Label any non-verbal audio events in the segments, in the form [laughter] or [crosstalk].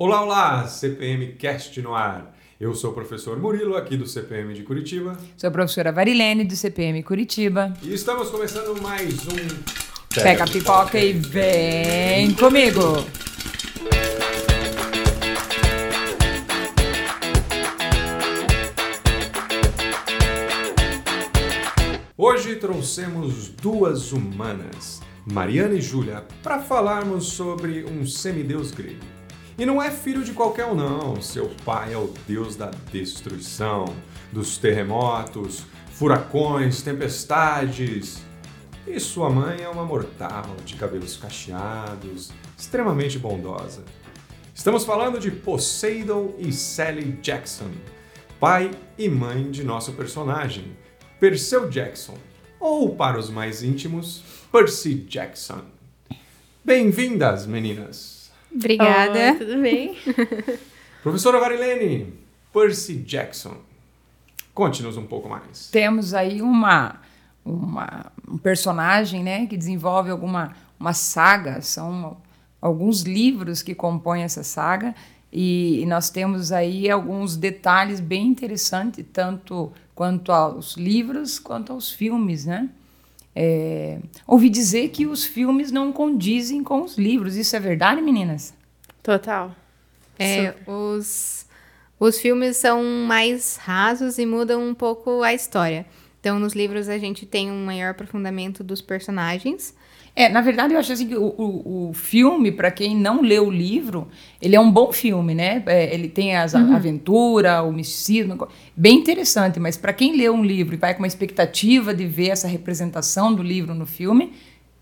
Olá, olá, CPM Cast no ar. Eu sou o professor Murilo, aqui do CPM de Curitiba. Sou a professora Varilene, do CPM Curitiba. E estamos começando mais um Pega, Pega a pipoca e vem comigo! Hoje trouxemos duas humanas, Mariana e Júlia, para falarmos sobre um semideus grego. E não é filho de qualquer um, não. Seu pai é o deus da destruição, dos terremotos, furacões, tempestades. E sua mãe é uma mortal de cabelos cacheados, extremamente bondosa. Estamos falando de Poseidon e Sally Jackson, pai e mãe de nosso personagem Perseu Jackson, ou para os mais íntimos, Percy Jackson. Bem-vindas, meninas! Obrigada. tudo bem? [laughs] Professora Varilene, Percy Jackson, conte-nos um pouco mais. Temos aí uma, uma, um personagem né, que desenvolve alguma uma saga, são alguns livros que compõem essa saga, e, e nós temos aí alguns detalhes bem interessantes, tanto quanto aos livros quanto aos filmes, né? É, ouvi dizer que os filmes não condizem com os livros. Isso é verdade, meninas? Total. É, os, os filmes são mais rasos e mudam um pouco a história. Então, nos livros, a gente tem um maior aprofundamento dos personagens. É, na verdade, eu acho assim que o, o, o filme, para quem não leu o livro, ele é um bom filme, né? É, ele tem as uhum. aventura, o misticismo, bem interessante. Mas para quem lê um livro e vai com uma expectativa de ver essa representação do livro no filme,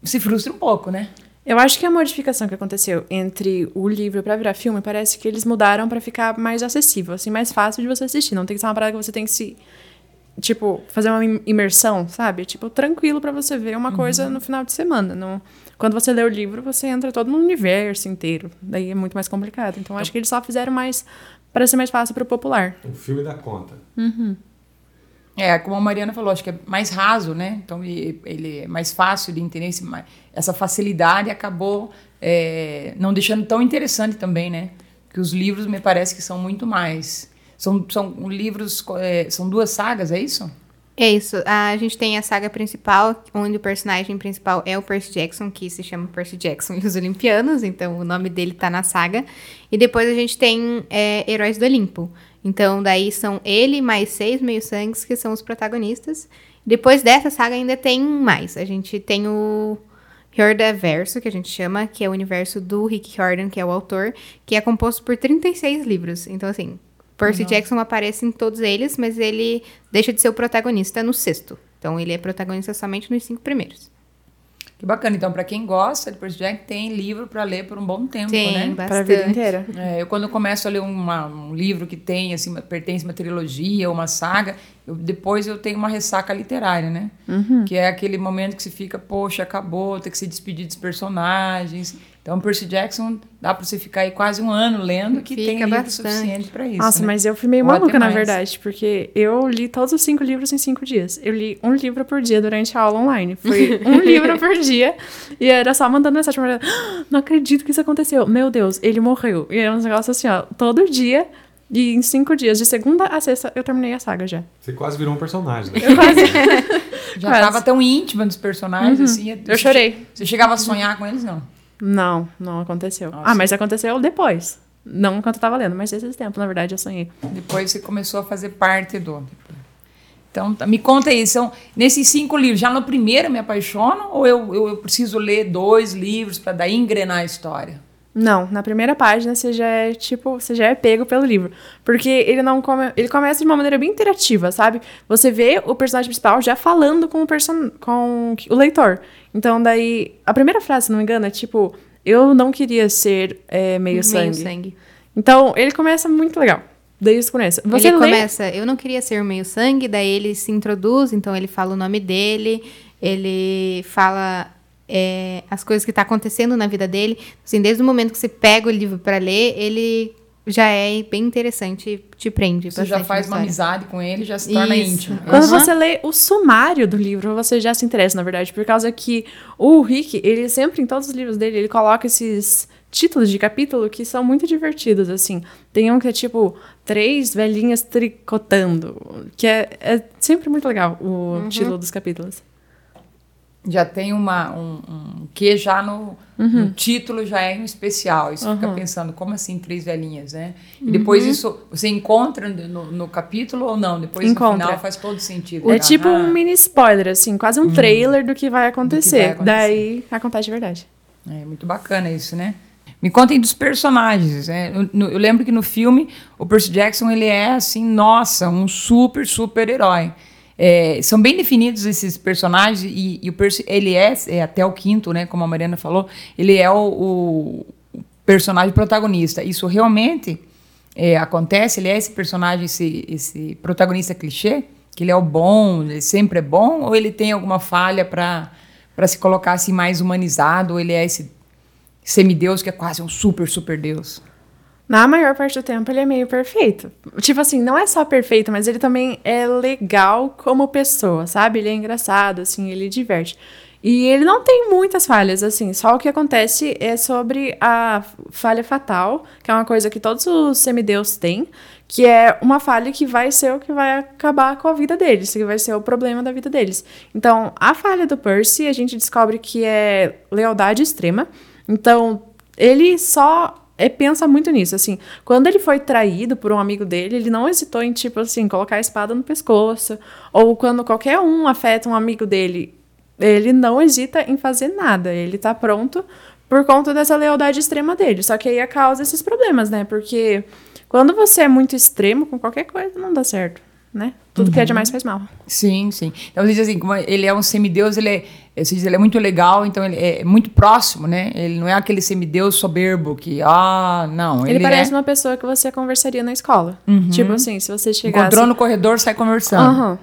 se frustra um pouco, né? Eu acho que a modificação que aconteceu entre o livro para virar filme parece que eles mudaram para ficar mais acessível, assim, mais fácil de você assistir. Não tem que ser uma parada que você tem que se tipo, fazer uma imersão, sabe? Tipo, tranquilo para você ver uma uhum. coisa no final de semana. Não... Quando você lê o livro, você entra todo no universo inteiro. Daí é muito mais complicado. Então, acho que eles só fizeram mais para ser mais fácil para o popular. O filme dá conta. Uhum. É, como a Mariana falou, acho que é mais raso, né? Então, ele é mais fácil de entender. Essa facilidade acabou é, não deixando tão interessante também, né? Que os livros me parece que são muito mais são, são livros, é, são duas sagas, é isso? É isso. A gente tem a saga principal, onde o personagem principal é o Percy Jackson, que se chama Percy Jackson e os Olimpianos, então o nome dele tá na saga. E depois a gente tem é, Heróis do Olimpo. Então, daí são ele mais seis meio-sangues que são os protagonistas. Depois dessa saga ainda tem mais. A gente tem o Verso, que a gente chama, que é o universo do Rick Jordan, que é o autor, que é composto por 36 livros. Então, assim, Percy Não. Jackson aparece em todos eles, mas ele deixa de ser o protagonista no sexto. Então ele é protagonista somente nos cinco primeiros. Que bacana. Então, para quem gosta de Percy Jackson, tem livro para ler por um bom tempo, tem, né? Para a vida inteira. É, eu, quando começo a ler uma, um livro que tem, assim, pertence a uma trilogia, uma saga, eu, depois eu tenho uma ressaca literária, né? Uhum. Que é aquele momento que se fica, poxa, acabou, tem que se despedir dos personagens. Então, Percy Jackson dá para você ficar aí quase um ano lendo que Fica tem livro bastante. suficiente para isso. Nossa, né? mas eu fui meio maluca, na verdade, porque eu li todos os cinco livros em cinco dias. Eu li um livro por dia durante a aula online. Foi [laughs] um livro por dia. E era só mandando mensagem pra ah, não acredito que isso aconteceu. Meu Deus, ele morreu. E era um negócio assim, ó, todo dia. E em cinco dias, de segunda a sexta, eu terminei a saga já. Você quase virou um personagem, né? Eu quase. [laughs] já quase. tava tão íntima dos personagens, uhum. assim. Eu chorei. Você chegava a sonhar com eles, não? Não, não aconteceu. Nossa. Ah, mas aconteceu depois. Não enquanto eu tava lendo, mas esses tempos, na verdade, eu sonhei. Depois você começou a fazer parte do. Então, tá, me conta aí, são nesses cinco livros, já no primeiro me apaixono ou eu, eu, eu preciso ler dois livros para daí engrenar a história? Não, na primeira página você já é tipo, você já é pego pelo livro, porque ele não come, ele começa de uma maneira bem interativa, sabe? Você vê o personagem principal já falando com o person, com o leitor. Então daí a primeira frase, se não me engano, é tipo, eu não queria ser é, meio, meio sangue. sangue. Então ele começa muito legal. Daí você começa. Você ele lê... começa, eu não queria ser meio sangue, daí ele se introduz, então ele fala o nome dele, ele fala é, as coisas que tá acontecendo na vida dele. Assim, desde o momento que você pega o livro para ler, ele já é bem interessante, te prende. Você já faz uma amizade com ele, já se torna Isso. íntimo. Quando uhum. você lê o sumário do livro, você já se interessa, na verdade, por causa que o Rick, ele sempre, em todos os livros dele, ele coloca esses títulos de capítulo que são muito divertidos, assim. Tem um que é tipo Três Velhinhas Tricotando, que é, é sempre muito legal o Uhum. título dos capítulos. Já tem uma, um, um que já no, no título já é em especial. Isso fica pensando, como assim três velhinhas, né? E depois isso você encontra no, no capítulo ou não? Depois Encontra. no final faz todo sentido. É tipo um mini spoiler, assim, quase um trailer do que vai acontecer. acontecer. Daí acontece de verdade. É muito bacana isso, né? Me contem dos personagens. Né? Eu, no- eu lembro que no filme o Percy Jackson ele é assim, nossa, um super super herói. É, são bem definidos esses personagens e, e o Percy ele é, é até o quinto, né? Como a Mariana falou, ele é o, o- personagem protagonista. Isso realmente é, acontece. Ele é esse personagem, esse, esse protagonista clichê, que ele é o bom, ele sempre é bom, ou ele tem alguma falha para para se colocar assim mais humanizado, ou ele é esse semideus que é quase um super, super deus. Na maior parte do tempo, ele é meio perfeito. Tipo assim, não é só perfeito, mas ele também é legal como pessoa, sabe? Ele é engraçado, assim, ele diverte. E ele não tem muitas falhas, assim. Só o que acontece é sobre a falha fatal, que é uma coisa que todos os semideus têm, que é uma falha que vai ser o que vai acabar com a vida deles, que vai ser o problema da vida deles. Então, a falha do Percy, a gente descobre que é lealdade extrema. Então, ele só é, pensa muito nisso, assim. Quando ele foi traído por um amigo dele, ele não hesitou em, tipo assim, colocar a espada no pescoço. Ou quando qualquer um afeta um amigo dele, ele não hesita em fazer nada. Ele tá pronto por conta dessa lealdade extrema dele. Só que aí causa esses problemas, né? Porque quando você é muito extremo com qualquer coisa, não dá certo, né? Tudo que é demais faz mal. Sim, sim. Então, você diz assim, como ele é um semideus, ele é, você diz, ele é muito legal, então ele é muito próximo, né? Ele não é aquele semideus soberbo que, ah, não. Ele, Ele, parece é, uma pessoa que você conversaria na escola. Tipo assim, se você chegasse... encontrou no corredor, sai conversando. Aham.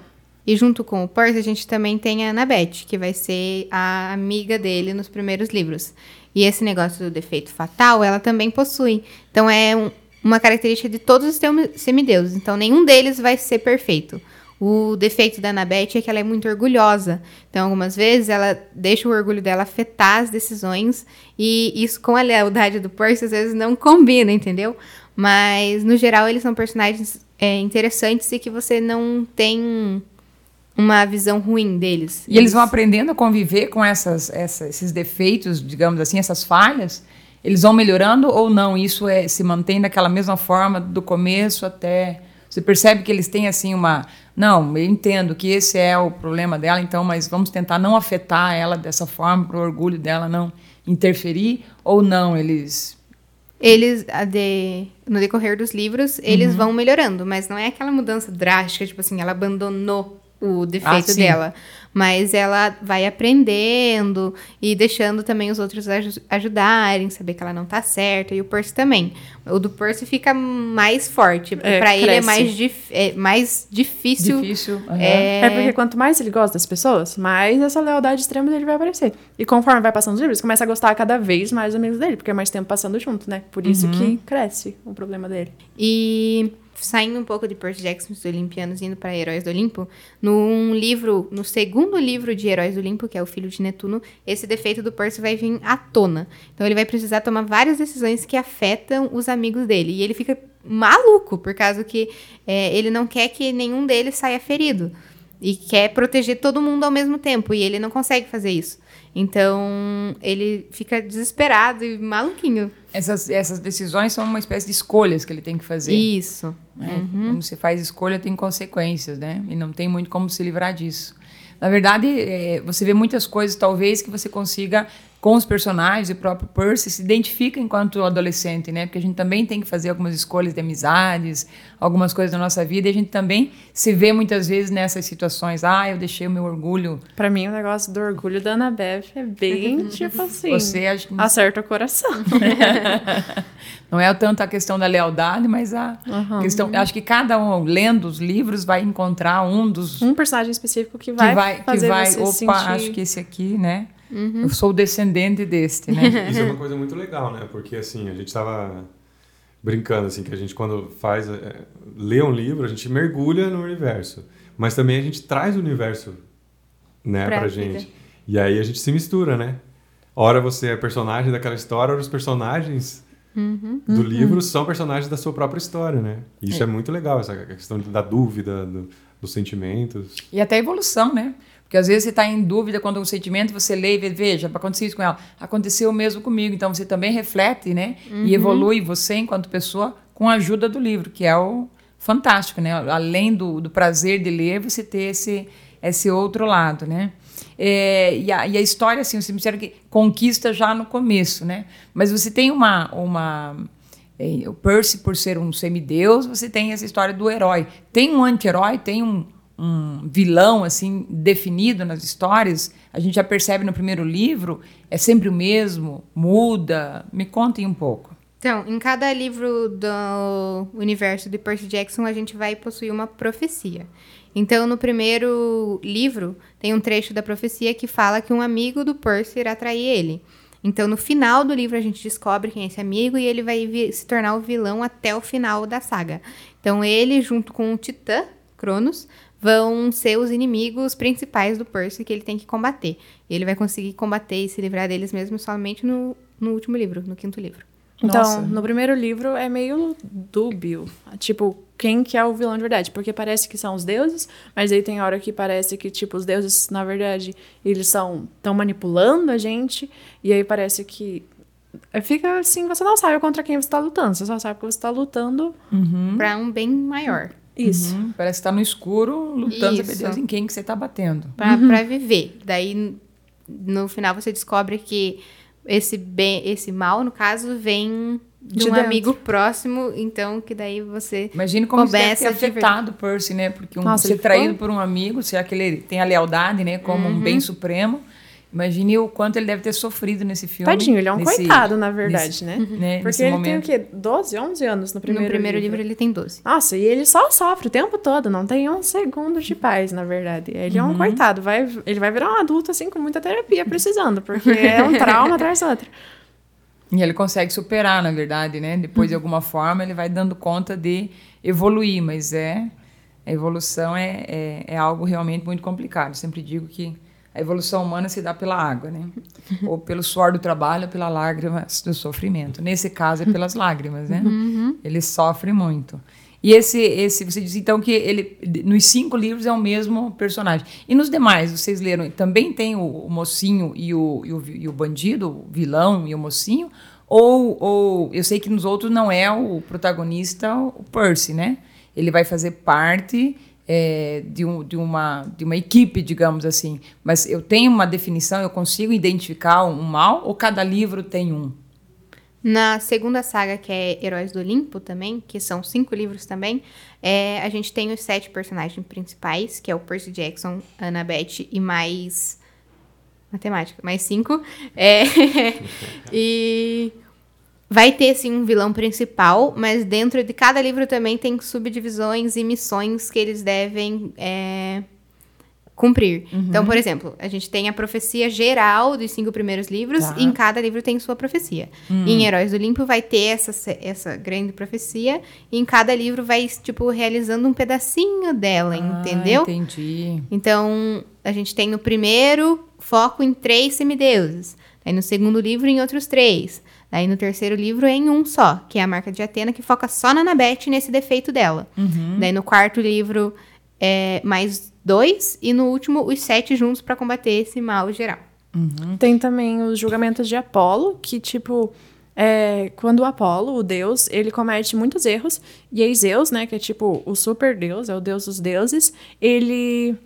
E junto com o Percy, a gente também tem a Annabeth, que vai ser a amiga dele nos primeiros livros. E esse negócio do defeito fatal, ela também possui. Então é um- uma característica de todos os semideuses. Então nenhum deles vai ser perfeito. O defeito da Annabeth é que ela é muito orgulhosa. Então, algumas vezes, ela deixa o orgulho dela afetar as decisões. E isso com a lealdade do Percy, às vezes, não combina, entendeu? Mas, no geral, eles são personagens é, interessantes e que você não tem uma visão ruim deles. E eles vão aprendendo a conviver com essas, essa- esses defeitos, digamos assim, essas falhas. Eles vão melhorando ou não? Isso é, se mantém daquela mesma forma do começo até. Você percebe que eles têm assim uma. Não, eu entendo que esse é o problema dela, então, mas vamos tentar não afetar ela dessa forma, para o orgulho dela não interferir, ou não? Eles. Eles, de- no decorrer dos livros, eles Uhum. vão melhorando, mas não é aquela mudança drástica, tipo assim, ela abandonou o defeito Ah, dela. Mas ela vai aprendendo e deixando também os outros aju- ajudarem, saber que ela não tá certa. E o Percy também. O do Percy fica mais forte. É, pra ele é mais, dif- é mais difícil. Difícil. aham. É, É porque quanto mais ele gosta das pessoas, mais essa lealdade extrema dele vai aparecer. E conforme vai passando os livros, começa a gostar cada vez mais dos amigos dele, porque é mais tempo passando junto, né? Por isso que cresce o problema dele. E saindo um pouco de Percy Jackson dos Olimpianos indo para Heróis do Olimpo, num livro, no segundo livro de Heróis do Olimpo, que é o Filho de Netuno, esse defeito do Percy vai vir à tona. Então ele vai precisar tomar várias decisões que afetam os amigos dele. E ele fica maluco, por causa que é, ele não quer que nenhum deles saia ferido. E quer proteger todo mundo ao mesmo tempo. E ele não consegue fazer isso. Então ele fica desesperado e maluquinho. Essas, essas decisões são uma espécie de escolhas que ele tem que fazer. Isso. né? Quando você faz escolha, tem consequências, né? E não tem muito como se livrar disso. Na verdade, é, você vê muitas coisas, talvez, que você consiga, com os personagens e o próprio Percy, se identifica enquanto adolescente, né? Porque a gente também tem que fazer algumas escolhas de amizades, algumas coisas na nossa vida, e a gente também se vê muitas vezes nessas situações. Ah, eu deixei o meu orgulho. Pra mim, o negócio do orgulho da Annabeth é bem, tipo assim, Você acha que acerta o coração. [laughs] Não é tanto a questão da lealdade, mas a questão. Acho que cada um, lendo os livros, vai encontrar um dos um personagem específico que que vai, vai, que fazer vai você opa, sentir... acho que esse aqui, né? Eu sou o descendente deste, né? [laughs] Isso é uma coisa muito legal, né? Porque assim, a gente tava brincando assim que a gente quando faz é, lê um livro, a gente mergulha no universo, mas também a gente traz o universo, né, Pra pra, gente. E aí a gente se mistura, né? Ora você é personagem daquela história, ora os personagens do livro são personagens da sua própria história, né? Isso é, muito legal, essa questão da dúvida, do- dos sentimentos. E até a evolução, né? Porque às vezes você está em dúvida quando um sentimento você lê e vê, veja, aconteceu isso com ela. Aconteceu o mesmo comigo. Então você também reflete, né? E evolui você enquanto pessoa com a ajuda do livro, que é o fantástico, né? Além do, do prazer de ler, você ter esse, esse outro lado, né? É, e, a, e a história, assim, você me disseram que conquista já no começo, né? Mas você tem uma... uma é, o Percy, por ser um semideus, você tem essa história do herói. Tem um anti-herói, tem um, um vilão assim definido nas histórias. A gente já percebe no primeiro livro, é sempre o mesmo, muda. Me contem um pouco. Então, em cada livro do universo de Percy Jackson, a gente vai possuir uma profecia. Então, no primeiro livro, tem um trecho da profecia que fala que um amigo do Percy irá trair ele. Então, no final do livro, a gente descobre quem é esse amigo e ele vai se tornar o vilão até o final da saga. Então, ele, junto com o Titã, Cronos, vão ser os inimigos principais do Percy que ele tem que combater. E ele vai conseguir combater e se livrar deles mesmo somente no, no último livro, no quinto livro. Então, Nossa. no primeiro livro é meio dúbio. Tipo, quem que é o vilão de verdade? Porque parece que são os deuses, mas aí tem hora que parece que, tipo, os deuses, na verdade, eles são estão manipulando a gente. E aí parece que. Fica assim, você não sabe contra quem você tá lutando. Você só sabe que você tá lutando Pra um bem maior. Isso. Uhum, Parece que está no escuro, lutando, saber. Deus em quem que você está batendo. Pra, pra viver. Daí, no final, você descobre que esse, bem, esse mal, no caso, vem de, De um dentro. amigo próximo. Então, que daí você... Imagine como isso deve ter Começa afetado o Percy, né? Porque um, Nossa, ser ele ficou- Uhum. traído por um amigo, se é que ele tem a lealdade, né? Como um bem supremo. Imagine o quanto ele deve ter sofrido nesse filme. Tadinho, ele é um nesse- coitado, na verdade, nesse- né? né, Porque nesse ele momento. tem o quê? 12, 11 anos no primeiro, no primeiro livro. ele tem 12. Nossa, e ele só sofre o tempo todo, não tem um segundo de paz, na verdade. Ele é Uhum. um coitado, vai, ele vai virar um adulto assim com muita terapia precisando, porque é um [laughs] trauma atrás do outro. E ele consegue superar, na verdade, né? Depois, de alguma forma, ele vai dando conta de evoluir, mas é a evolução é, é, é algo realmente muito complicado. Eu sempre digo que a evolução humana se dá pela água, né? [laughs] Ou pelo suor do trabalho, ou pela lágrima do sofrimento. Nesse caso, é pelas lágrimas, né? Ele sofre muito. E esse, esse, você diz então que ele, nos cinco livros é o mesmo personagem. E nos demais, vocês leram, também tem o, o mocinho e o, e, o, e o bandido, o vilão e o mocinho? Ou, ou eu sei que nos outros não é o protagonista o Percy, né? Ele vai fazer parte é, de, um, de, uma, de uma equipe, digamos assim. Mas eu tenho uma definição, eu consigo identificar um mal ou cada livro tem um? Na segunda saga, que é Heróis do Olimpo também, que são cinco livros também, é, a gente tem os sete personagens principais, que é o Percy Jackson, Annabeth e mais... Matemática, mais cinco. É, [laughs] e vai ter, sim, um vilão principal, mas dentro de cada livro também tem subdivisões e missões que eles devem... é, cumprir. Então, por exemplo, a gente tem a profecia geral dos cinco primeiros livros, Tá. e em cada livro tem sua profecia. Em Heróis do Olimpo vai ter essa, essa grande profecia, e em cada livro vai, tipo, realizando um pedacinho dela, entendeu? Ah, entendi. Então, a gente tem no primeiro foco em três semideuses. Aí no segundo livro em outros três. Aí no terceiro livro em um só, que é a marca de Atena, que foca só na Anabete nesse defeito dela. Daí no quarto livro é mais dois. E no último, os sete juntos para combater esse mal geral. Tem também os julgamentos de Apolo, que, tipo, é, quando o Apolo, o deus, ele comete muitos erros, e aí Zeus, né, que é tipo o super deus, é o deus dos deuses, ele,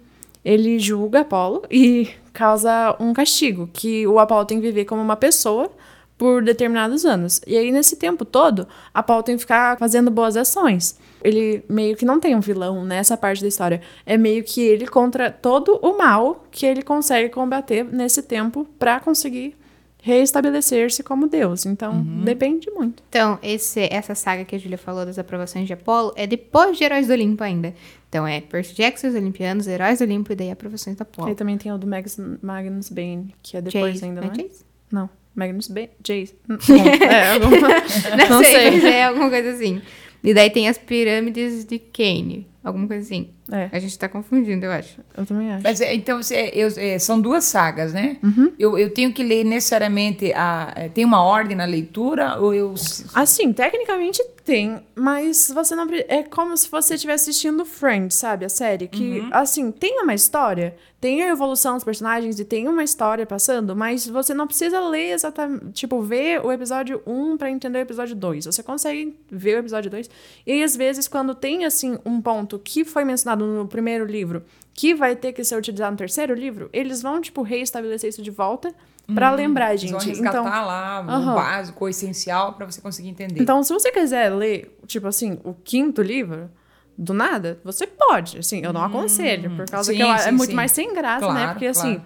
ele julga Apolo e causa um castigo, que o Apolo tem que viver como uma pessoa por determinados anos. E aí, nesse tempo todo, Apolo tem que ficar fazendo boas ações. Ele meio que não tem um vilão nessa parte da história. É meio que ele contra todo o mal que ele consegue combater nesse tempo pra conseguir reestabelecer-se como Deus. Então, depende muito. Então, esse, essa saga que a Júlia falou das aprovações de Apolo é depois de Heróis do Olimpo ainda. Então, é Percy Jackson, os Olimpianos, Heróis do Olimpo e daí aprovações da Apolo. Aí também tem o do Magnus, Magnus Bane, que é depois Jace, ainda, não não é é? Não, Magnus Bane. Jace. [laughs] Bom, é, [laughs] alguma... Não, Não sei, sei. é alguma coisa assim. E daí tem as pirâmides de Kane. Alguma coisa assim. É, A gente tá confundindo, eu acho. eu também acho. Mas é, então você- eu- é, são duas sagas, né? Eu, eu tenho que ler necessariamente a é, tem uma ordem na leitura ou eu Assim, tecnicamente tem, mas você não. É como se você estivesse assistindo Friends, sabe? A série. Que, assim, tem uma história, tem a evolução dos personagens e tem uma história passando, mas você não precisa ler exatamente. Tipo, ver o episódio 1 pra entender o episódio 2. Você consegue ver o episódio 2. E aí, às vezes, quando tem, assim, um ponto que foi mencionado no primeiro livro que vai ter que ser utilizado no terceiro livro, eles vão, tipo, reestabelecer isso de volta pra lembrar, eles gente. vão resgatar Então. lá o básico, o essencial para você conseguir entender. Então, se você quiser ler, tipo assim, o quinto livro, do nada, você pode. Assim, eu não aconselho, por causa Sim, que eu- é sim, muito sim. mais sem graça, né? Claro, Porque, assim,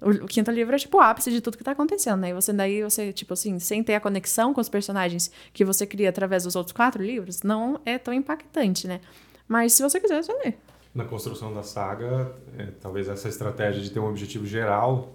o, o quinto livro é tipo o ápice de tudo que tá acontecendo, né? E você daí, você, tipo assim, sem ter a conexão com os personagens que você cria através dos outros quatro livros, não é tão impactante, né? Mas se você quiser, você lê. Na construção da saga, é, talvez essa estratégia de ter um objetivo geral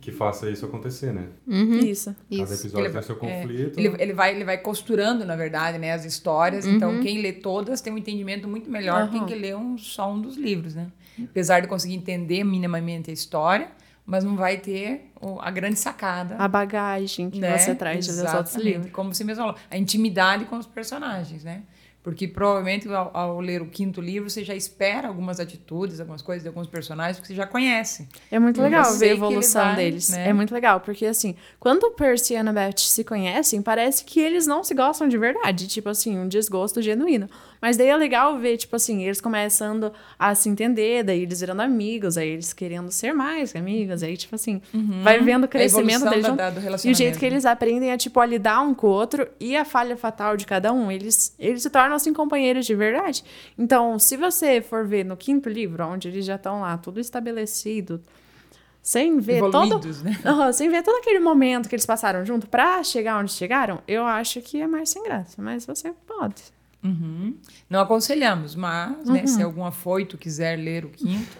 que faça isso acontecer, né? Isso. Cada Isso. episódio Ele tem seu é, conflito. ele, ele vai, ele vai costurando, na verdade, né, as histórias. Então, quem lê todas tem um entendimento muito melhor que quem que lê um, só um dos livros, né? Apesar de conseguir entender minimamente a história, mas não vai ter o- a grande sacada. A bagagem que né? você traz dos outros livros. Como você mesmo falou, a intimidade com os personagens, né? Porque provavelmente ao, ao ler o quinto livro você já espera algumas atitudes, algumas coisas de alguns personagens que você já conhece. É muito legal ver a evolução vai, deles. né? É muito legal, porque assim, quando o Percy e a Annabeth se conhecem, parece que eles não se gostam de verdade. Tipo assim, um desgosto genuíno. Mas daí é legal ver, tipo assim, eles começando a se entender, daí eles virando amigos, aí eles querendo ser mais que amigos, aí, tipo assim, vai vendo o crescimento deles. da- e o jeito que eles aprendem a, tipo, a lidar um com o outro e a falha fatal de cada um. Eles, eles se tornam, assim, companheiros de verdade. Então, se você for ver no quinto livro, onde eles já estão lá, tudo estabelecido, sem ver todo, né? [laughs] Sem ver todo aquele momento que eles passaram junto pra chegar onde chegaram, eu acho que é mais sem graça. Mas você pode. Uhum. Não aconselhamos, mas né, Uhum. se algum afoito quiser ler o quinto,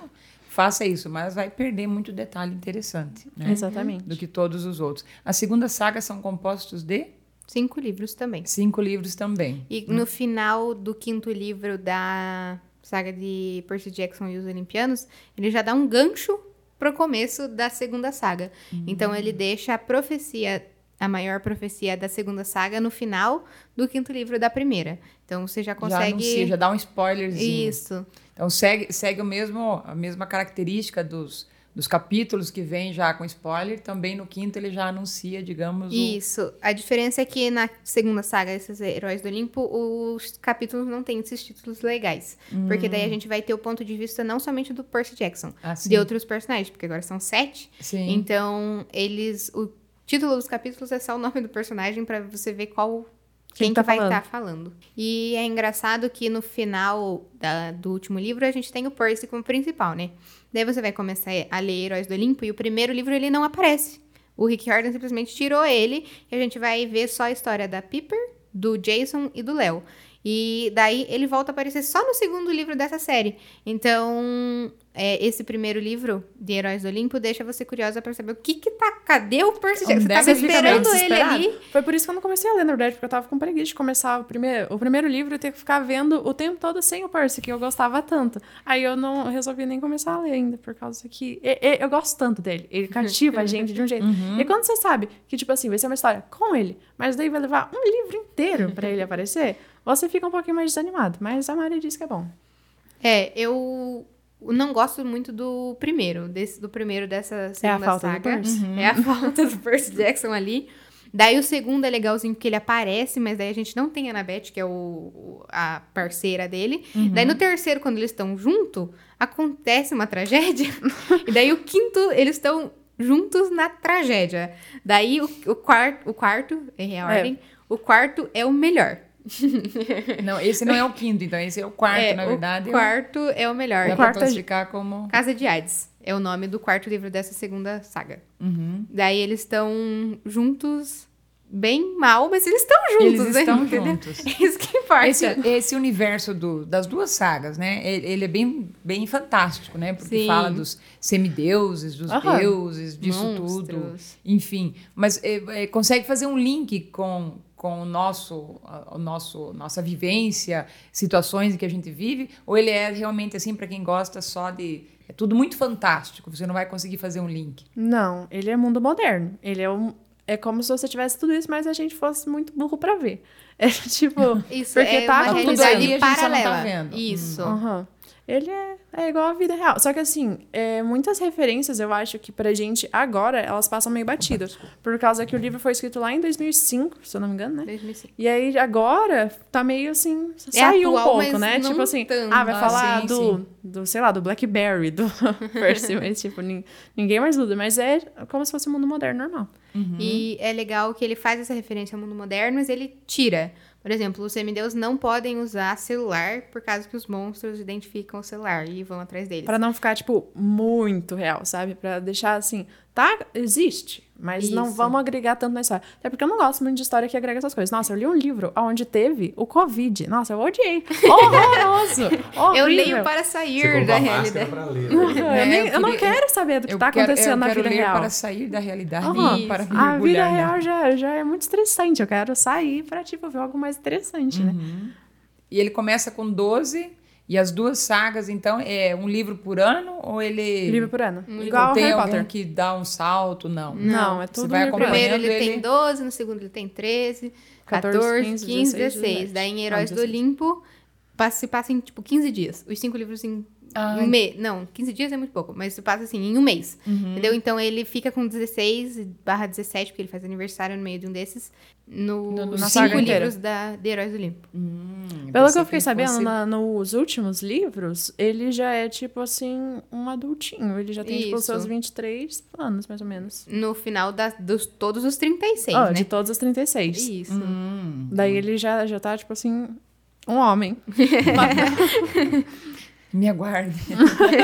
faça isso, mas vai perder muito detalhe interessante né, Exatamente. do que todos os outros. A segunda saga são compostos de Cinco livros também. cinco livros também. E no final do quinto livro da saga de Percy Jackson e os Olimpianos, ele já dá um gancho pro começo da segunda saga. Então ele deixa a profecia, a maior profecia da segunda saga no final do quinto livro da primeira. Então você já Já consegue anuncia, já dá um spoilerzinho. isso. Então segue, segue o mesmo, a mesma característica dos, dos capítulos que vem já com spoiler. Também no quinto ele já anuncia, digamos, o, Isso. A diferença é que na segunda saga, esses Heróis do Olimpo, os capítulos não têm esses títulos legais. Porque daí a gente vai ter o ponto de vista não somente do Percy Jackson, Assim. de outros personagens, porque agora são sete. Sim. Então, eles. O título dos capítulos é só o nome do personagem pra você ver qual. Quem, Quem tá que vai estar falando. E é engraçado que no final da- do último livro a gente tem o Percy como principal, né? Daí você vai começar a ler Heróis do Olimpo e o primeiro livro ele não aparece. O Rick Riordan simplesmente tirou ele e a gente vai ver só a história da Piper, do Jason e do Léo. E daí ele volta a aparecer só no segundo livro dessa série. Então, é, esse primeiro livro de Heróis do Olimpo deixa você curiosa pra saber o que que tá. Cadê o Percy Jackson? Você tava esperando ele ali. Foi por isso que eu não comecei a ler, na verdade, porque eu tava com preguiça de começar o primeiro, o primeiro livro e ter que ficar vendo o tempo todo sem o Percy, que eu gostava tanto. Aí eu não resolvi nem começar a ler ainda, por causa que e- e- eu gosto tanto dele. Ele cativa a [laughs] gente de um jeito. E quando você sabe que, tipo assim, vai ser uma história com ele, mas daí vai levar um livro inteiro pra ele [laughs] aparecer, você fica um pouquinho mais desanimado. Mas a Mari disse que é bom. É, eu não gosto muito do primeiro, desse, do primeiro dessa segunda falta do saga. Percy. É a [laughs] falta do Percy Jackson ali. Daí o segundo é legalzinho porque ele aparece, mas daí a gente não tem a Annabeth, que é o, a parceira dele. Daí no terceiro, quando eles estão junto, acontece uma tragédia. [laughs] e daí o quinto, eles estão juntos na tragédia. Daí o, o, quarto, o quarto, errei a É. ordem, o quarto é o melhor. Não, esse não é o quinto, então esse é o quarto, é, na verdade. O quarto é o melhor. Dá O pra quarto é- classificar como... Casa de Hades é o nome do quarto livro dessa segunda saga. Uhum. Daí eles estão juntos, bem mal, mas eles estão juntos, Eles né? estão Entendeu? juntos. É [laughs] isso que importa. Esse, esse universo do- das duas sagas, né? Ele, ele é bem, bem fantástico, né? Porque Sim. fala dos semideuses, dos Aham. deuses, disso tudo. Monstros. Enfim, mas é, é, consegue fazer um link com, com o nosso, a- o nosso, nossa vivência, situações em que a gente vive, ou ele é realmente assim para quem gosta só de é tudo muito fantástico, você não vai conseguir fazer um link. Não, ele é mundo moderno. Ele é um. É como se você tivesse tudo isso, mas a gente fosse muito burro pra ver. [laughs] É tipo. Isso Porque é tá uma tudo realidade ali, a gente só não tá paralela. vendo. Isso. Aham. Ele é, é igual à vida real. Só que assim, é, muitas referências eu acho que pra gente agora elas passam meio batidas. Por causa que o livro foi escrito lá em 2005, se eu não me engano, né? 2005. E aí agora tá meio assim, saiu atual, um pouco, mas né? não Tipo assim, tanto. ah, vai Ah, falar sim, do, sim. do, sei lá, do Blackberry, do [laughs] Percy, mas tipo, nin- ninguém mais luta. Mas é como se fosse um mundo moderno normal. E é legal que ele faz essa referência ao mundo moderno, mas ele tira. Por exemplo, os semideus não podem usar celular por causa que os monstros identificam o celular e vão atrás deles. Pra não ficar, tipo, muito real, sabe? Pra deixar assim, tá, existe, mas não Isso. vamos agregar tanto na história. Até porque eu não gosto muito de história que agrega essas coisas. Nossa, eu li um livro onde teve o Covid. Nossa, eu odiei. [laughs] Horroroso! Eu leio para sair da realidade. pra ler. [laughs] Eu, né? É, nem- eu eu não quero saber do que Eu tá quero- acontecendo eu na vida ler real. para sair da realidade e para A vida na- real já, já é muito estressante. Eu quero sair pra, tipo, ver algo mais interessante, né? E ele começa com 12 e as duas sagas, então, é um livro por ano ou ele Livro por ano. Um Igual ao tem Harry Potter. que dá um salto? Não. Não, é Você tudo vai livro No por ano. primeiro ele, acompanhando tem 12, no segundo ele tem 13, 14, 14, 15, 15, 16, 16. Daí em Heróis Não, do 16. Olimpo passa, se passa em tipo 15 dias. Os cinco livros em Ah, um mês. Não, 15 dias é muito pouco, mas se passa assim, em um mês. Uhum. Entendeu? Então ele fica com 16 barra 17, porque ele faz aniversário no meio de um desses, No- nos na cinco livros da, de Heróis do Olimpo. Hum, Pelo que eu fiquei que sabendo, na- nos últimos livros, ele já é, tipo assim, um adultinho. Ele já tem, tipo, os Isso. seus 23 anos, mais ou menos. No final da, dos todos os 36, Ó, né? De todos os 36. Isso. Hum, Daí ele já, já tá, tipo assim, um homem. [laughs] me aguarde.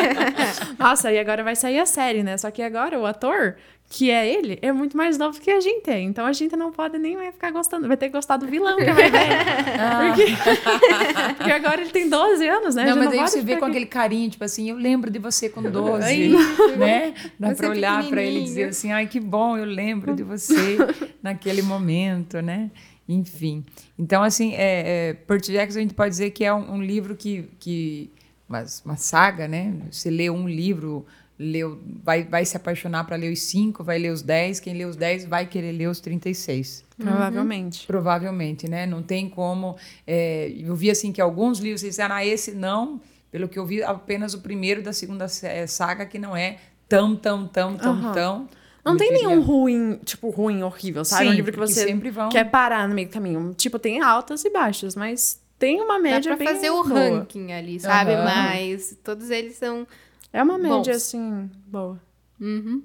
[laughs] Nossa, e agora vai sair a série, né? Só que agora o ator, que é ele, é muito mais novo que a gente é. Então a gente não pode nem vai ficar gostando. Vai ter que gostar do vilão, que é mais velho. [laughs] Porque, [laughs] porque agora ele tem 12 anos, né? Não, mas aí pode você vê com aquele carinho, tipo assim, eu lembro de você com 12, Isso. né? [laughs] Dá Você pra olhar pra ele e dizer assim, ai, que bom, eu lembro de você naquele momento, né? Enfim. Então, assim, é, é, Percy Jackson a gente pode dizer que é um, um livro que... que uma, uma saga, né? Você lê um livro, leu, vai, vai se apaixonar para ler os cinco, vai ler os 10, quem lê os 10 vai querer ler os 36. Provavelmente. Provavelmente, né? Não tem como. é, eu vi assim que alguns livros disseram, ah, esse não. Pelo que eu vi, apenas o primeiro da segunda sa- saga que não é tão, tão, tão, tão, Aham. tão. Não tem nenhum ruim, tipo, ruim, horrível, sabe? um Sim, livro que você sempre vão- quer parar no meio do caminho. Tipo, tem altas e baixas, mas tem uma Dá média pra bem fazer o boa. ranking ali, sabe? Aham. Mas todos eles são. É uma média, Bons. assim, boa. Uhum.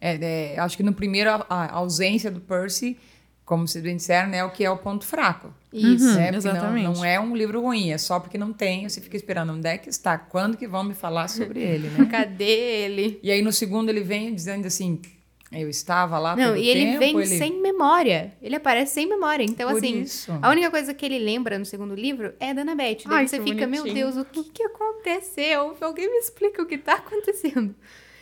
É, é, acho que no primeiro, a, a ausência do Percy, como vocês bem disseram, né, é o que é o ponto fraco. Isso. Né? Porque exatamente. Não, não é um livro ruim, é só porque não tem. Você fica esperando onde é que está, quando que vão me falar sobre ele, [laughs] né? Cadê ele? E aí no segundo ele vem dizendo assim, eu estava lá Não, e ele tempo, vem ele... sem memória. Ele aparece sem memória. Então, Por assim, isso. a única coisa que ele lembra no segundo livro é da Annabeth. Daí Ai, você fica, meu bonitinho. Deus, o que, que aconteceu? Alguém me explica o que tá acontecendo.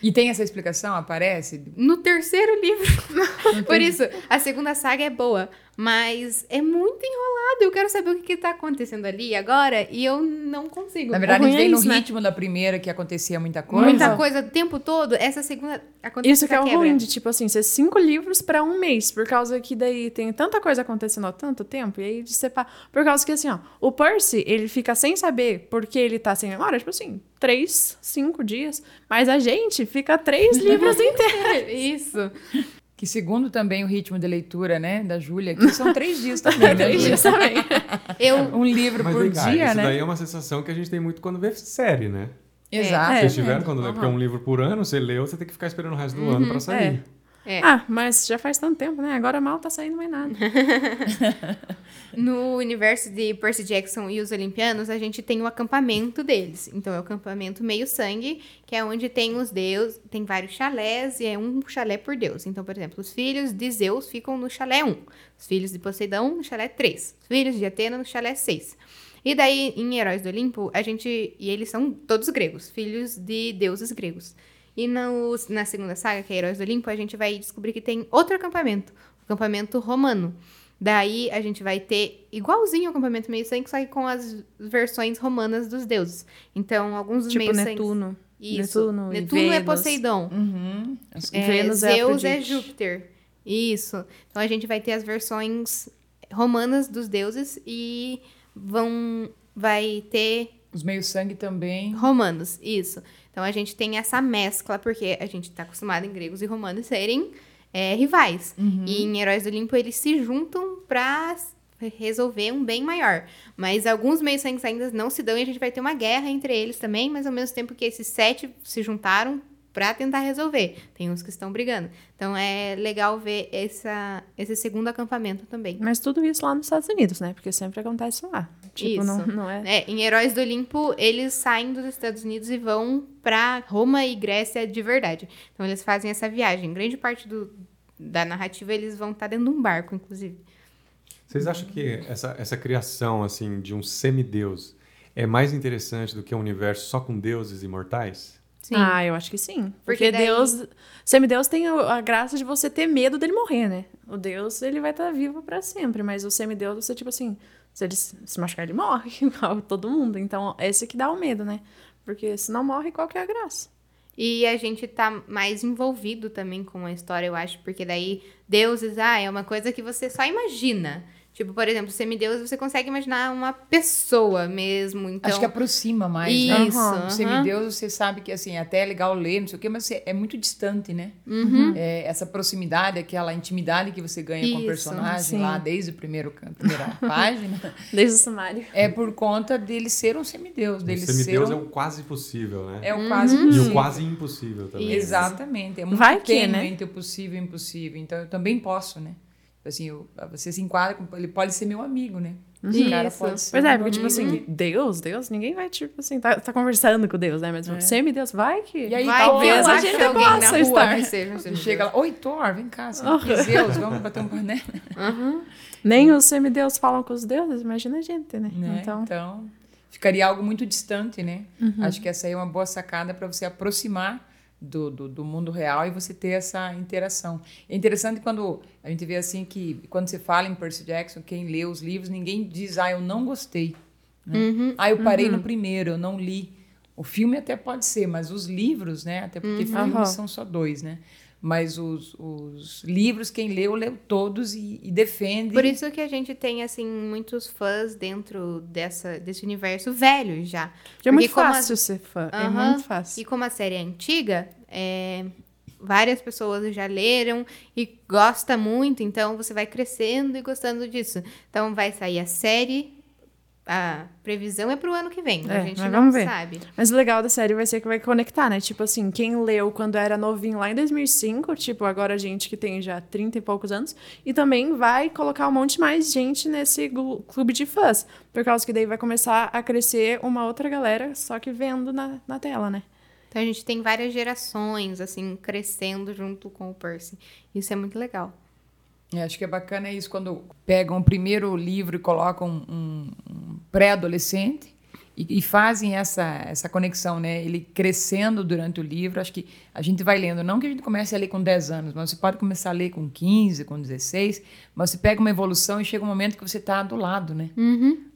E tem essa explicação? Aparece? No terceiro livro. [laughs] Por isso, a segunda saga é boa, mas é muito enrolado. Eu quero saber o que, que tá acontecendo ali agora e eu não consigo. Na verdade, O a gente ruim é vem no né? ritmo da primeira que acontecia muita coisa. Muita coisa o tempo todo. Essa segunda acontece Isso que é o quebra. ruim de, tipo assim, ser cinco livros pra um mês. Por causa que daí tem tanta coisa acontecendo há tanto tempo. E aí de separar. Por causa que, assim, ó, o Percy, ele fica sem saber por que ele tá sem memória. Tipo assim, três, cinco dias. Mas a gente fica três [laughs] livros inteiros. Isso. Que segundo também o ritmo de leitura, né, da Júlia, que são três [laughs] dias também, né? três dias também. [laughs] Eu, Um livro Mas por vem cá, dia, isso né? daí é uma sensação que a gente tem muito quando vê série, né? Exato. É. Vocês tiveram quando lê, porque é um livro por ano, você leu, você tem que ficar esperando o resto do ano pra sair. é, Ah, mas já faz tanto tempo, né? Agora mal tá saindo mais nada. [laughs] no universo de Percy Jackson e os Olimpianos, a gente tem o acampamento deles. Então, é o acampamento meio-sangue, que é onde tem os deuses, tem vários chalés, e é um chalé por deus. Então, por exemplo, os filhos de Zeus ficam no chalé 1, os filhos de Poseidon no chalé 3, os filhos de Atena no chalé 6. E daí, em Heróis do Olimpo, a gente. E eles são todos gregos, filhos de deuses gregos. E nos- na segunda saga, que é Heróis do Olimpo, a gente vai descobrir que tem outro acampamento, o acampamento romano. Daí a gente vai ter igualzinho o acampamento meio sangue, só que com as versões romanas dos deuses. Então, alguns dos Tipo meio Netuno. Isso. Netuno, e Netuno é. Poseidon. Uhum. É, Vênus é Zeus é Afrodite. Júpiter. Isso. Então a gente vai ter as versões romanas dos deuses e vão vai ter Os meio-sangue também. romanos. Isso. Então a gente tem essa mescla porque a gente está acostumado em gregos e romanos serem é, rivais. E em Heróis do Olimpo eles se juntam para resolver um bem maior. Mas alguns meios sangues ainda não se dão e a gente vai ter uma guerra entre eles também, mas ao mesmo tempo que esses sete se juntaram para tentar resolver. Tem uns que estão brigando. Então é legal ver essa, esse segundo acampamento também. Mas tudo isso lá nos Estados Unidos, né? Porque sempre acontece lá. Tipo, Isso. não, não é. É, em Heróis do Olimpo, eles saem dos Estados Unidos e vão para Roma e Grécia de verdade. Então eles fazem essa viagem. Grande parte do, da narrativa eles vão estar dentro de um barco, inclusive. Vocês acham que essa, essa criação assim de um semideus é mais interessante do que um universo só com deuses imortais? Sim. Ah, eu acho que sim. Porque Porque, daí- Deus. Semideus tem a graça de você ter medo dele morrer, né? O Deus, ele vai estar vivo pra sempre. Mas o semideus, você, tipo assim, se ele se machucar, ele morre, [laughs] igual todo mundo. Então, esse que dá o medo, né? Porque se não morre, qual que é a graça? E a gente tá mais envolvido também com a história, eu acho, porque daí deuses, ah, é uma coisa que você só imagina. Tipo, por exemplo, semideus, você consegue imaginar uma pessoa mesmo. Então, Acho que aproxima mais, né? Isso, aham. O semideus, você sabe que assim, até é legal ler, não sei o quê, mas é muito distante, né? Uhum. É, essa proximidade, aquela intimidade que você ganha com o Isso, personagem sim. lá desde a primeiro, a primeira [laughs] página, Desde o sumário. é por conta dele ser um semideus, O dele semideus ser é um, o quase possível, né? é o quase E possível. o quase impossível também. Isso. Exatamente. É muito Vai que, né? entre o possível e o impossível. Então, eu também posso, né? Assim, eu- você se enquadra, com- ele pode ser meu amigo, né? O cara Isso. pode ser Pois é, porque, tipo amigo. assim, Deus, Deus, ninguém vai, tipo assim, tá, tá conversando com Deus, né? Mas semideus, vai que. E aí, Vai talvez a gente alguém possa na rua estar. que seja chega lá, oi Thor, vem cá, você não quis Zeus, vamos bater um pané. Nem os semideus falam com os deuses, imagina a gente, né? Né? Então. Então, ficaria algo muito distante, né? Acho que essa aí é uma boa sacada para você aproximar do, do, do mundo real e você ter essa interação. É interessante quando a gente vê assim que quando você fala em Percy Jackson, quem lê os livros, ninguém diz, ah, eu não gostei. né? Ah, eu parei no primeiro, eu não li. O filme até pode ser, mas os livros, né? Até porque filmes Aham. são só dois, né? Mas os, os livros, quem leu, leu todos e, e defende. Por isso que a gente tem, assim, muitos fãs dentro dessa, desse universo velho já. É muito como fácil ser fã. É Aham. muito fácil. E como a série é antiga, é, várias pessoas já leram e gosta muito, então você vai crescendo e gostando disso. Então vai sair a série, a previsão é pro ano que vem, É, a gente não vamos ver. sabe. Mas o legal da série vai ser que vai conectar, né? Tipo assim, quem leu quando era novinho lá em 2005, tipo, agora a gente que tem já 30 e poucos anos, e também vai colocar um monte mais gente nesse clube de fãs. Por causa que daí vai começar a crescer uma outra galera, só que vendo na, na tela, né? Então a gente tem várias gerações, assim, crescendo junto com o Percy. Isso é muito legal. Eu acho que é bacana isso quando pegam o primeiro livro e colocam um, um pré-adolescente e, e fazem essa, essa conexão, né? Ele crescendo durante o livro. Acho que a gente vai lendo, não que a gente comece a ler com 10 anos, mas você pode começar a ler com 15, com 16, mas você pega uma evolução e chega um momento que você está do lado, né?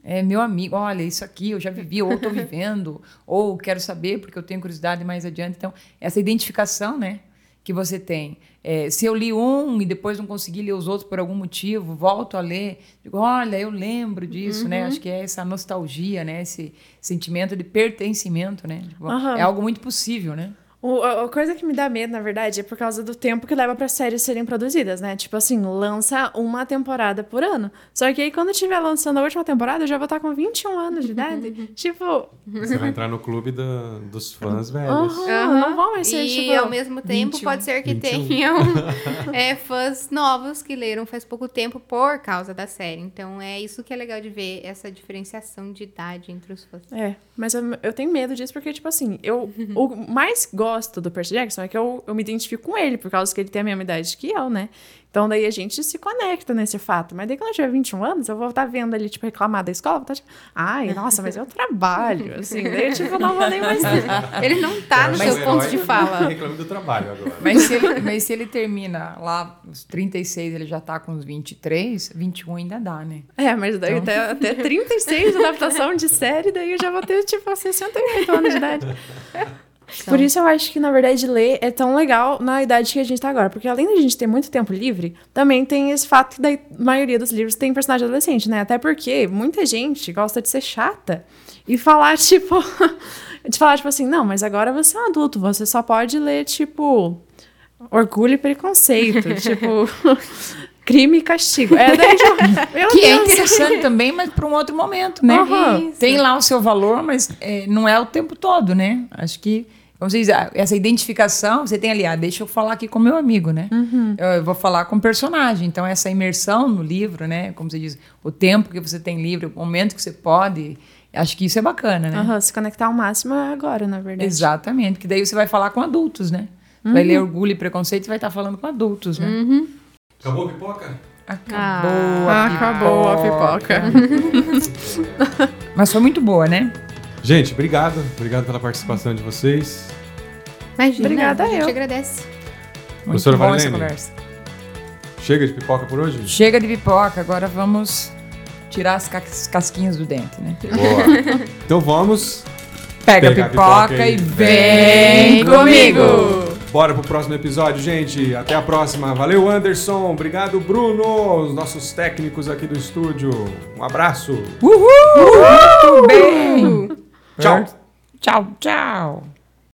É meu amigo, olha, isso aqui eu já vivi, ou estou vivendo, [laughs] ou quero saber porque eu tenho curiosidade mais adiante. Então, essa identificação, né? que você tem. É, se eu li um e depois não consegui ler os outros por algum motivo, volto a ler, digo, olha, eu lembro disso, né? Acho que é essa nostalgia, né? Esse sentimento de pertencimento, né? Aham. É algo muito possível, né? O, a, coisa que me dá medo, na verdade, é por causa do tempo que leva para séries serem produzidas, né? Tipo assim, lança uma temporada por ano. Só que aí, quando estiver lançando a última temporada, eu já vou estar com 21 anos de idade. [laughs] tipo, Você vai entrar no clube da- dos fãs velhos. aham, não vão mais ser, E tipo... ao mesmo tempo 21. pode ser que 21. tenham [laughs] é, fãs novos que leram faz pouco tempo por causa da série. Então é isso que é legal de ver, essa diferenciação de idade entre os fãs. É, mas eu, eu tenho medo disso porque, tipo assim, eu [laughs] o mais gosto gosto do Percy Jackson é que eu, eu me identifico com ele, por causa que ele tem a mesma idade que eu, né? Então daí a gente se conecta nesse fato. Mas daí quando eu tiver 21 anos, eu vou estar vendo ali, tipo, reclamar da escola, vou estar tipo, ai, nossa, mas eu trabalho, [laughs] assim. Daí eu, tipo, não vou nem mais... [laughs] Ele não tá no Eu acho seu o ponto herói de fala. [laughs] Reclame do trabalho agora. Mas se, ele, mas se ele termina lá, os 36, ele já tá com uns 23, 21 ainda dá, né? É, mas daí Então. até, até 36 adaptação de série, daí eu já vou ter, tipo, 68 anos de idade. Por isso eu acho que, na verdade, ler é tão legal na idade que a gente tá agora. Porque além da gente ter muito tempo livre, também tem esse fato que da maioria dos livros tem personagem adolescente, né? Até porque muita gente gosta de ser chata e falar, [laughs] tipo... de falar, tipo assim, não, mas agora você é um adulto, você só pode ler, tipo... Orgulho e preconceito, [laughs] tipo... Crime e castigo. É, daí, [laughs] meu Que é interessante também, mas para um outro momento, né? Aham. Tem lá o seu valor, mas é, não é o tempo todo, né? Acho que, como vocês dizem, essa identificação, você tem ali, ah, deixa eu falar aqui com meu amigo, né? Eu, eu vou falar com o personagem. Então, essa imersão no livro, né? Como você diz, o tempo que você tem livre, o momento que você pode, acho que isso é bacana, né? Aham, se conectar ao máximo é agora, na verdade. Exatamente, que daí você vai falar com adultos, né? Vai ler Orgulho e Preconceito e vai estar falando com adultos, né? Acabou a pipoca? Acabou, Ah, a acabou a pipoca. [laughs] Mas foi muito boa, né? Gente, obrigado. Obrigado pela participação de vocês. Imagina, Obrigada a gente eu. agradece. Muito Professora bom essa conversa. Chega de pipoca por hoje? Chega de pipoca, agora vamos tirar as cas- casquinhas do dente, né? Boa. Então vamos. Pega, Pega a a pipoca, pipoca e e vem vem comigo! Bora pro próximo episódio, gente. Até a próxima. Valeu, Anderson. Obrigado, Bruno, os nossos técnicos aqui do estúdio. Um abraço. Uhul! Muito bem! Ciao. Ciao, ciao.